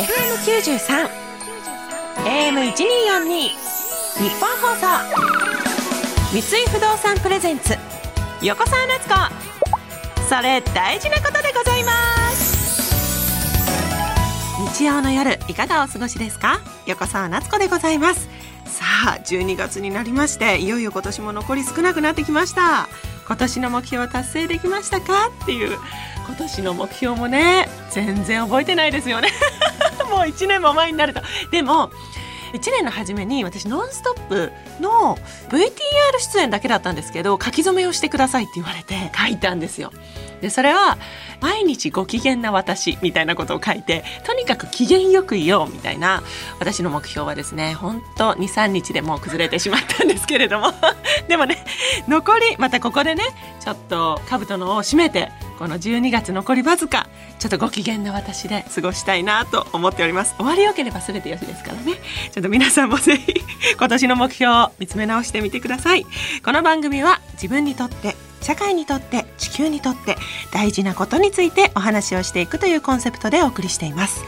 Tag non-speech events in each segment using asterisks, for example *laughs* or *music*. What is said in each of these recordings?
FM93 AM1242 日本放送。三井不動産プレゼンツ横澤夏子。それ大事なことでございます。日曜の夜いかがお過ごしですか？横澤夏子でございます。さあ12月になりましていよいよ今年も残り少なくなってきました。今年の目標は達成できましたか？っていう今年の目標もね全然覚えてないですよね。もう1年も前になるとでも1年の初めに私「ノンストップ!」の VTR 出演だけだったんですけど書き初めをしてくださいって言われて書いたんですよ。でそれは「毎日ご機嫌な私」みたいなことを書いてとにかく機嫌よくいようみたいな私の目標はですね本当23日でもう崩れてしまったんですけれども。*laughs* でもね残りまたここでねちょっと兜の緒を締めてこの12月残りわずかちょっとご機嫌な私で過ごしたいなと思っております。終わりよければ全てよしですからね。ちょっと皆さんもぜひ今年の目標を見つめ直してみてください。この番組は自分にとって社会にとって地球にとって大事なことについてお話をしていくというコンセプトでお送りしています。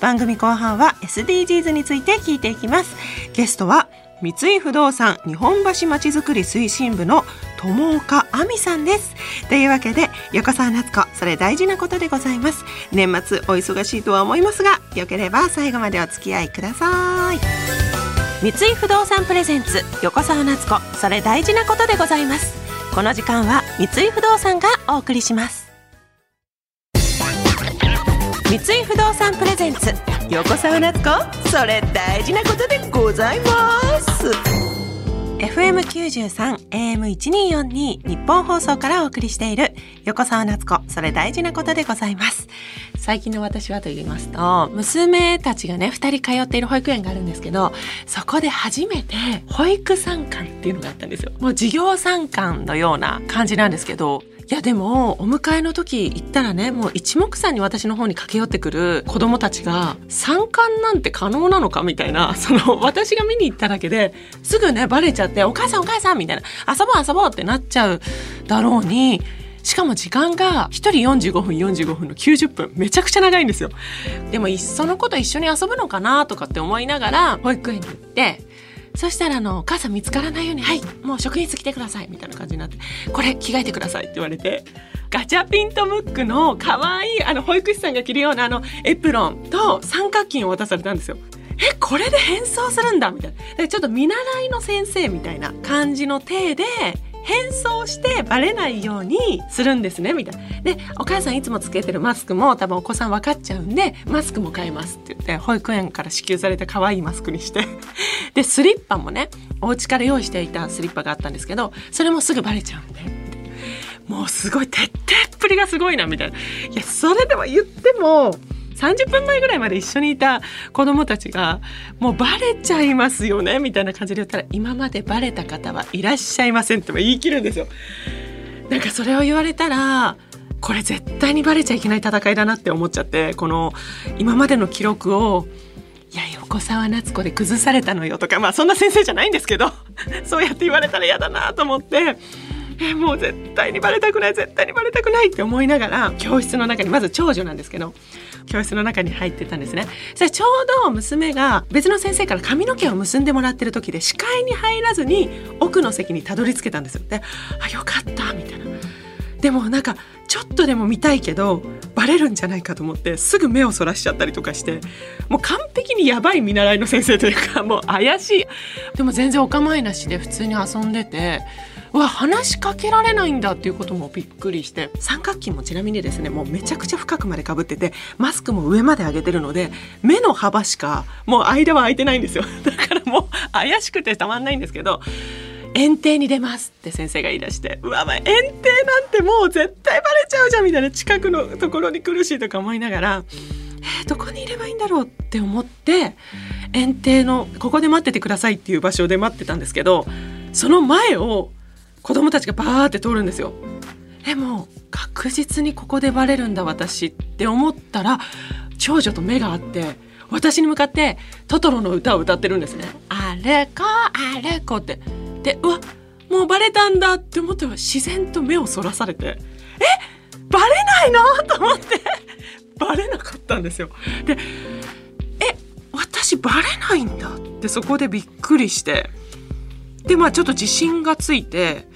番組後半は SDGs について聞いていきます。ゲストは三井不動産日本橋まちづくり推進部の友岡亜美さんです。というわけで横澤夏子それ大事なことでございます。年末お忙しいとは思いますがよければ最後までお付き合いください。三井不動産プレゼンツ横澤夏子それ大事なことでございます。この時間は三井不動産がお送りします。三井不動産プレゼンツ横澤夏子それ大事なことでございます。FM93 AM1242 日本放送からお送りしている横澤夏子それ大事なことでございます。最近の私はと言いますと娘たちがね2人通っている保育園があるんですけどそこで初めて保育参観っていうのがあったんですよ。もう授業参観のような感じなんですけどいやでもお迎えの時行ったらねもう一目散に私の方に駆け寄ってくる子供たちが参観なんて可能なのかみたいなその私が見に行っただけですぐねバレちゃってお母さんお母さんみたいな遊ぼう遊ぼうってなっちゃうだろうにしかも時間が1人45分45分の90分めちゃくちゃ長いんですよでもいっそのこと一緒に遊ぶのかなとかって思いながら保育園に行ってそしたらあの、お母さん見つからないように、はい、もう職員室来てください、みたいな感じになって、これ着替えてくださいって言われて、ガチャピンとムックの可愛いあの保育士さんが着るようなあのエプロンと三角巾を渡されたんですよ。え、これで変装するんだみたいな。ちょっと見習いの先生みたいな感じの体で、変装してバレないようにするんですねみたいな。でお母さんいつもつけてるマスクも多分お子さん分かっちゃうんでマスクも買いますって言って保育園から支給された可愛いマスクにして *laughs* でスリッパもねお家から用意していたスリッパがあったんですけどそれもすぐバレちゃうんで。もうすごい徹底っぷりがすごいなみたいな。いやそれでも言っても30分前ぐらいまで一緒にいた子供たちがもうバレちゃいますよねみたいな感じで言ったら今までバレた方はいらっしゃいませんって言い切るんですよ。なんかそれを言われたらこれ絶対にバレちゃいけない戦いだなって思っちゃってこの今までの記録をいや横澤夏子で崩されたのよとかまあそんな先生じゃないんですけどそうやって言われたら嫌だなと思ってえもう絶対にバレたくない絶対にバレたくないって思いながら教室の中にまず長女なんですけど教室の中に入ってたんですね。それちょうど娘が別の先生から髪の毛を結んでもらってる時で視界に入らずに奥の席にたどり着けたんですよ。であよかったみたいな。でもなんかちょっとでも見たいけどバレるんじゃないかと思ってすぐ目をそらしちゃったりとかしてもう完璧にやばい見習いの先生というかもう怪しい。でも全然お構いなしで普通に遊んでてわ話しかけられないんだっていうこともびっくりして。三角筋もちなみにですねもうめちゃくちゃ深くまでかぶっててマスクも上まで上げてるので目の幅しかもう間は空いてないんですよ。*laughs* だからもう怪しくてたまんないんですけど園庭に出ますって先生が言い出してうわ、まあ、園庭なんてもう絶対バレちゃうじゃんみたいな近くのところに苦しいとか思いながらえー、どこにいればいいんだろうって思って園庭のここで待っててくださいっていう場所で待ってたんですけどその前を子供たちがバーって通るんですよ。でも確実にここでバレるんだ私って思ったら長女と目が合って私に向かってトトロの歌を歌ってるんですね。あれこあれこって。でうわもうバレたんだって思ったら自然と目をそらされてえバレないの？と思ってバレなかったんですよ。でえ私バレないんだってそこでびっくりしてでまあちょっと自信がついて、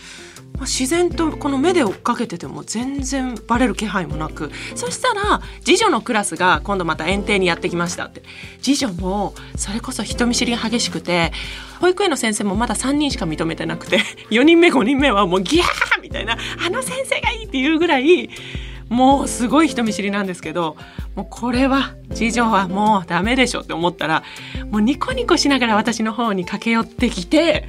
まあ、自然とこの目で追っかけてても全然バレる気配もなくそしたら次女のクラスが今度また園庭にやってきましたって。次女もそれこそ人見知りが激しくて保育園の先生もまだ3人しか認めてなくて *laughs* 4人目5人目はもうギャーみたいなあの先生がいいっていうぐらいもうすごい人見知りなんですけどもうこれは次女はもうダメでしょって思ったらもうニコニコしながら私の方に駆け寄ってきて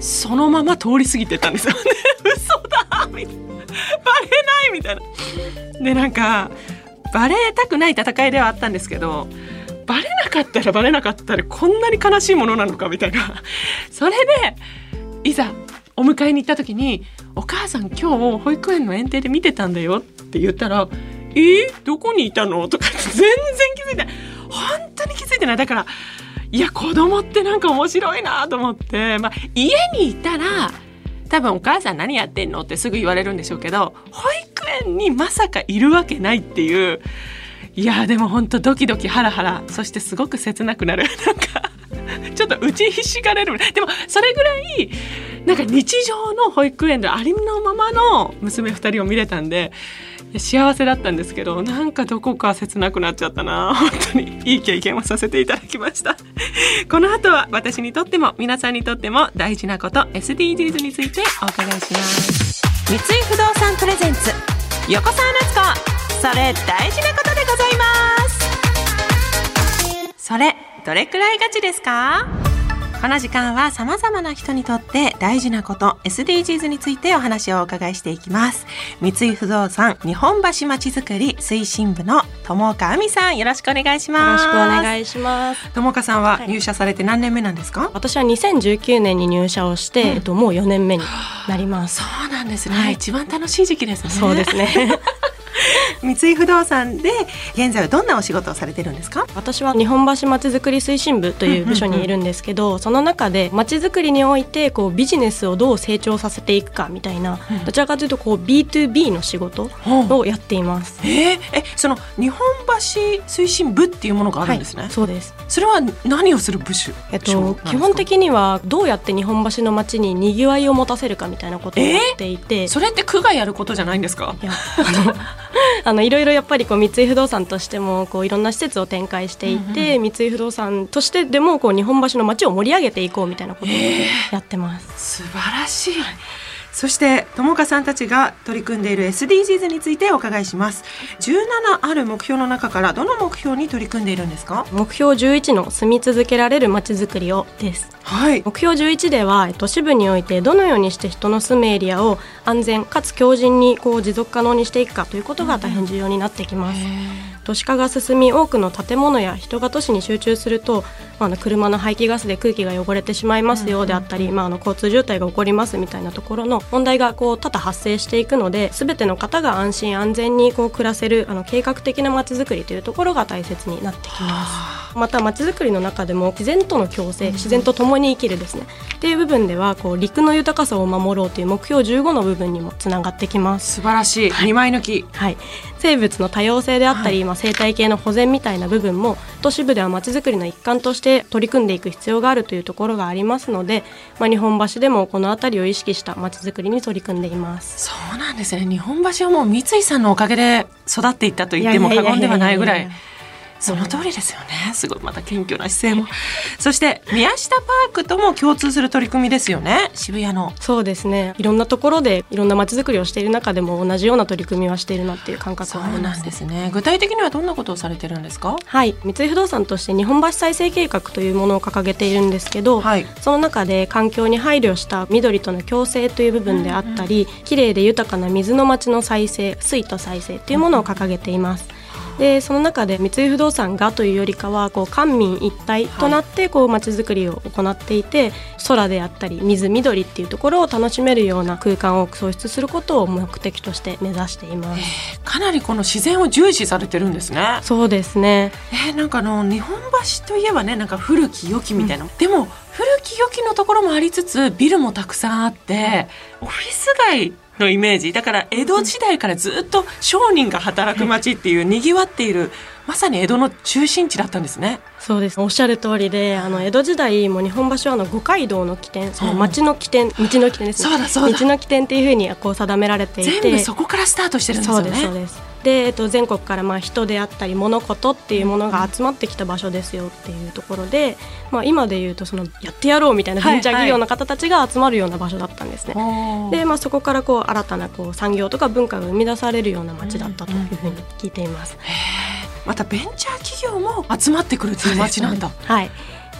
そのまま通り過ぎてったんですよ。*laughs* ね嘘だみたいな。バレないみたいな。でなんかバレたくない戦いではあったんですけどバレなかったらバレなかったらこんなに悲しいものなのかみたいな。*laughs* それでいざお迎えに行った時に「お母さん今日保育園の園庭で見てたんだよ」って言ったら「えー、どこにいたの?」とか全然気づいてない。本当に気づいてない。だからいや子供ってなんか面白いなと思って、まあ、家にいたら多分お母さん何やってんのってすぐ言われるんでしょうけど保育園にまさかいるわけないっていう。いやでも本当ドキドキハラハラ。そしてすごく切なくなる。*laughs* なんかちょっと打ちひしがれる。でもそれぐらいなんか日常の保育園でありのままの娘2人を見れたんで幸せだったんですけどなんかどこか切なくなっちゃったな。*laughs* 本当に。いい経験をさせていただきました。*laughs* この後は私にとっても皆さんにとっても大事なこと SDGs についてお伺いします。三井不動産プレゼンツ横澤夏子。それ大事なことでございます。それどれくらいガチですか？この時間は様々な人にとって大事なこと SDGs についてお話をお伺いしていきます。三井不動産日本橋まちづくり推進部の友岡亜美さんよろしくお願いします。よろしくお願いします。友岡さんは入社されて何年目なんですか、はい、私は2019年に入社をして、うん、えっともう4年目になります。そうなんですね、はい、一番楽しい時期ですね。そうですね *laughs* 三井不動産で現在はどんなお仕事をされてるんですか？私は日本橋まちづくり推進部という部署にいるんですけど、その中でまちづくりにおいてこうビジネスをどう成長させていくかみたいな、うん、どちらかというとこう B2B の仕事をやっています、うん、えー、えその日本橋推進部っていうものがあるんですね、はい、そうです。それは何をする部署？えっと基本的にはどうやって日本橋の街ににぎわいを持たせるかみたいなことをやっていて、えー、それって区がやることじゃないんですか？いやあの *laughs* あのいろいろやっぱりこう三井不動産としてもこういろんな施設を展開していて、うんうん、三井不動産としてでもこう日本橋の街を盛り上げていこうみたいなことをやってます。えー、素晴らしいそして友果さんたちが取り組んでいる SDGs についてお伺いします。17ある目標の中からどの目標に取り組んでいるんですか？目標11の住み続けられるまちづくりをです。はい。目標11では都市部においてどのようにして人の住むエリアを安全かつ強靭にこう持続可能にしていくかということが大変重要になってきます、うん都市化が進み多くの建物や人が都市に集中すると、まあ、の車の排気ガスで空気が汚れてしまいますよであったり、まあ、あの交通渋滞が起こりますみたいなところの問題がこう多々発生していくので全ての方が安心安全にこう暮らせるあの計画的なまちづくりというところが大切になってきます。またまちづくりの中でも自然との共生自然と共に生きるですね。っていう部分ではこう陸の豊かさを守ろうという目標15の部分にもつながってきます。素晴らしい、はい、2枚抜き、はい、生物の多様性であったり、はい、まあ、生態系の保全みたいな部分も都市部ではまちづくりの一環として取り組んでいく必要があるというところがありますので、まあ、日本橋でもこの辺りを意識したまちづくりに取り組んでいます。そうなんですね。日本橋はもう三井さんのおかげで育っていったと言っても過言ではないぐらい。いやいやいやいやその通りですよね。すごいまた謙虚な姿勢も。そして宮下パークとも共通する取り組みですよね。渋谷の。そうですね。いろんなところでいろんな街づくりをしている中でも同じような取り組みはしているなっていう感覚はあります。ですね。具体的にはどんなことをされてるんですか？はい。三井不動産として日本橋再生計画というものを掲げているんですけど、はい、その中で環境に配慮した緑との共生という部分であったり、うんうん、綺麗で豊かな水の町の再生水と再生というものを掲げています、うんでその中で三井不動産がというよりかはこう官民一体となってこう街づくりを行っていて、はい、空であったり水緑っていうところを楽しめるような空間を創出することを目的として目指しています。かなりこの自然を重視されてるんですね。そうですね。えー、なんかの日本橋といえばねなんか古き良きみたいな、うん、でも古き良きのところもありつつビルもたくさんあってオフィス街のイメージだから江戸時代からずっと商人が働く街っていうにぎわっているまさに江戸の中心地だったんですね。そうです。おっしゃる通りであの江戸時代も日本橋はあの五街道の起点その町の起点、道の起点ですね。そうだそうだ。道の起点っていうふうにこう定められていて。全部そこからスタートしてるんですよね。そうですそうでえっと、全国からまあ人であったり物事っていうものが集まってきた場所ですよっていうところで、まあ、今でいうとそのやってやろうみたいなベンチャー企業の方たちが集まるような場所だったんですね。はいはい、で、まあ、そこからこう新たなこう産業とか文化が生み出されるような街だったというふうに聞いています。またベンチャー企業も集まってくるっていう街なんだ。はい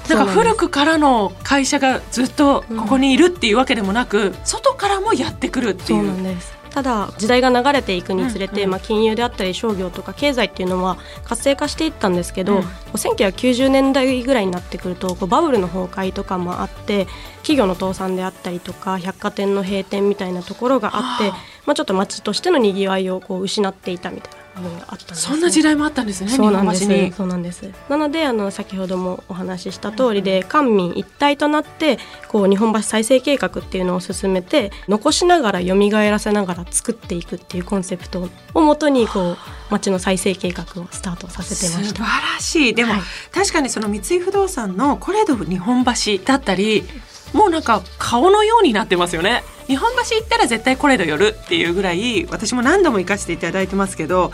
なんか古くからの会社がずっとここにいるっていうわけでもなく、うん、外からもやってくるっていう。そうなんですただ時代が流れていくにつれて、まあ、金融であったり商業とか経済っていうのは活性化していったんですけど、うん、1990年代ぐらいになってくるとこうバブルの崩壊とかもあって企業の倒産であったりとか百貨店の閉店みたいなところがあって、まあ、ちょっと街としてのにぎわいをこう失っていたみたいな部分があったんです、ね、そんな時代もあったんですねそうなんです。そうなんです。なのであの先ほどもお話しした通りで、官民一体となってこう日本橋再生計画っていうのを進めて残しながら蘇らせながら作っていくっていうコンセプトをもとにこう町の再生計画をスタートさせてました。素晴らしい。でも、はい、確かにその三井不動産のコレド日本橋だったりもうなんか顔のようになってますよね。日本橋行ったら絶対コレド寄るっていうぐらい私も何度も行かせていただいてますけど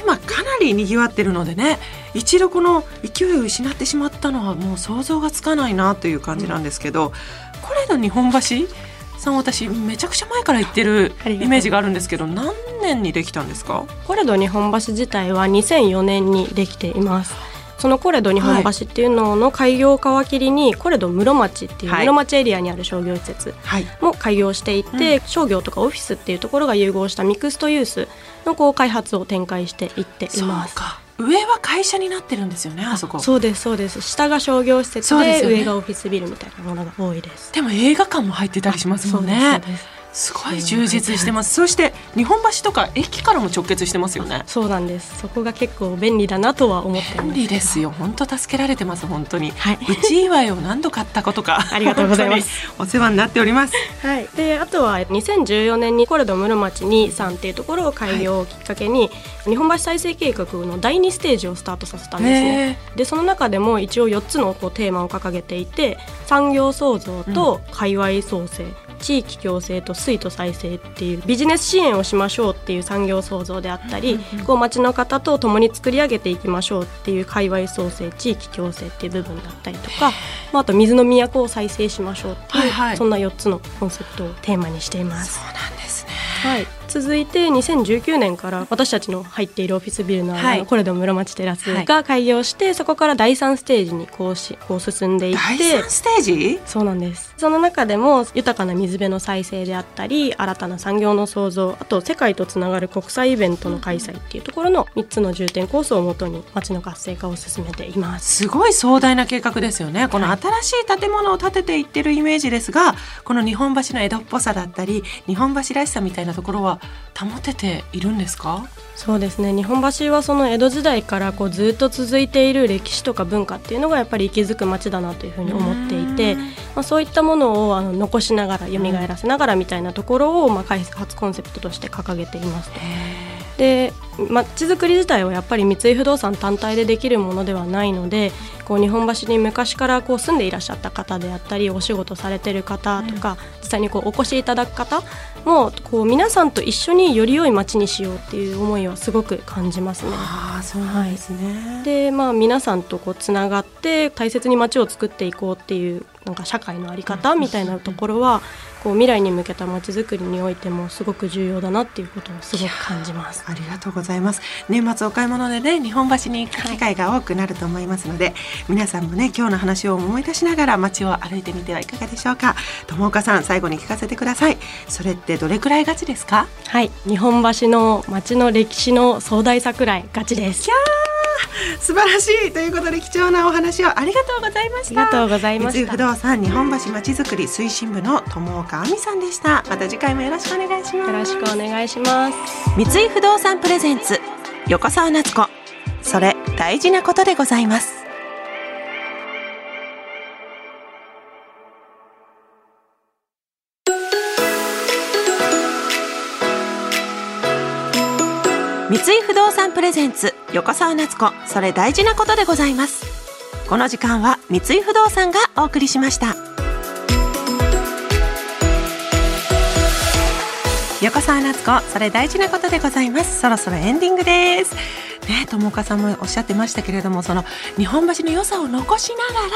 今かなりにぎわってるのでね一度この勢いを失ってしまったのはもう想像がつかないなという感じなんですけど、うん、コレド日本橋さん私めちゃくちゃ前から行ってるイメージがあるんですけど何年にできたんですか？コレド日本橋自体は2004年にできていますそのコレド日本橋っていうのの開業を皮切りに、コレド室町っていう室町エリアにある商業施設も開業していて、商業とかオフィスっていうところが融合したミクストユースのこう開発を展開していっています。上は会社になってるんですよねあそこ。そうですそうです。下が商業施設で、ね、上がオフィスビルみたいなものが多いです。でも映画館も入ってたりしますもんね。そうですすごい充実してます。そして日本橋とか駅からも直結してますよね。そうなんです。そこが結構便利だなとは思って便利ですよ。本当助けられてます本当に。はい。うち祝いを何度買ったことか。*laughs* ありがとうございます。お世話になっております。はい。であとは2014年にコレド室町にさんっていうところを開業をきっかけに、はい、日本橋再生計画の第2ステージをスタートさせたんですね。でその中でも一応4つのこうテーマを掲げていて、産業創造と界隈創生。うん地域共生と水と再生っていうビジネス支援をしましょうっていう産業創造であったり、こう町の方と共に作り上げていきましょうっていう界隈創生地域共生っていう部分だったりとか、まあ、あと水の都を再生しましょうっていう、はいはい、そんな4つのコンセプトをテーマにしています。そうなんですね。はい続いて2019年から私たちの入っているオフィスビルの,、はい、コレド室町テラスが開業して、はい、そこから第3ステージにこうしこう進んでいって第3ステージ？そうなんです。その中でも豊かな水辺の再生であったり新たな産業の創造あと世界とつながる国際イベントの開催っていうところの3つの重点コースをもとに町の活性化を進めています。すごい壮大な計画ですよね。この新しい建物を建てていってるイメージですがこの日本橋の江戸っぽさだったり日本橋らしさみたいなところは保てているんですか？そうですね。日本橋はその江戸時代からこうずっと続いている歴史とか文化っていうのがやっぱり息づく街だなというふうに思っていて、まあ、そういったものをあの残しながら蘇らせながらみたいなところを、まあ、開発コンセプトとして掲げていますと。でまちづくり自体はやっぱり三井不動産単体でできるものではないのでこう日本橋に昔からこう住んでいらっしゃった方であったりお仕事されてる方とか、うん、実際にこうお越しいただく方もこう皆さんと一緒により良い街にしようっていう思いはすごく感じますね。あそうなんですね、はい、でまあ皆さんとこうつながって大切に街を作っていこうっていうなんか社会の在り方みたいなところはこう未来に向けたまちづくりにおいてもすごく重要だなっていうことをすごく感じます。ありがとうございます年末お買い物でね日本橋に行く機会が多くなると思いますので、はい、皆さんもね今日の話を思い出しながら街を歩いてみてはいかがでしょうか。友岡さん最後に聞かせてください。それってどれくらいガチですか？はい。日本橋の街の歴史の壮大さくらいガチです。キャー *laughs* 素晴らしいということで貴重なお話をありがとうございました。ありがとうございました。不動産日本橋まちづくり推進部の友岡亜美さんでした。また次回もよろしくお願いします。よろしくお願いします。三井不動産プレゼンツ横澤夏子。それ大事なことでございます井不動産プレゼンツ横澤夏子それ大事なことでございます。この時間は三井不動産がお送りしました。横澤夏子それ大事なことでございます。そろそろエンディングです。ね、友岡さんもおっしゃってましたけれどもその日本橋の良さを残しながら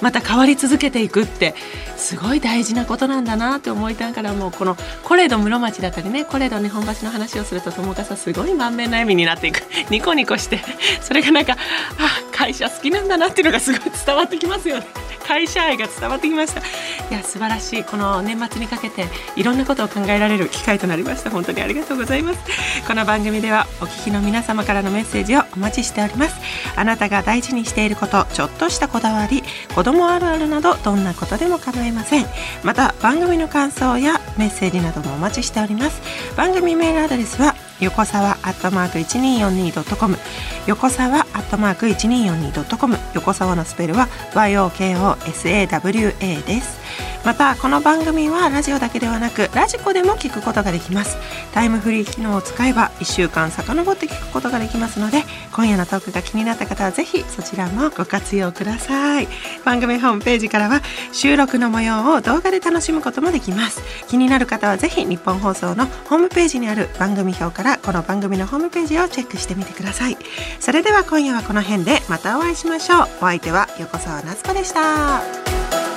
また変わり続けていくってすごい大事なことなんだなって思いながらもうこのコレド室町だったりねコレド日本橋の話をすると友岡さんすごい満面の笑みになっていく。ニコニコしてそれがなんかあ会社好きなんだなっていうのがすごい伝わってきますよね。会社愛が伝わってきました。いや素晴らしい。この年末にかけていろんなことを考えられる機会となりました。本当にありがとうございます。この番組ではお聞きの皆様からのメッセージをお待ちしております。あなたが大事にしていることちょっとしたこだわり子供あるあるなどどんなことでも構いません。また番組の感想やメッセージなどもお待ちしております。番組メールアドレスは横沢アットマーク 1242.com 横沢アットマーク 1242.com 横沢のスペルは YOKOSAWA です。またこの番組はラジオだけではなくラジコでも聞くことができます。タイムフリー機能を使えば1週間遡って聞くことができますので今夜のトークが気になった方はぜひそちらもご活用ください。番組ホームページからは収録の模様を動画で楽しむこともできます。気になる方はぜひ日本放送のホームページにある番組表からこの番組のホームページをチェックしてみてください。それでは今夜はこの辺でまたお会いしましょう。お相手は横澤夏子でした。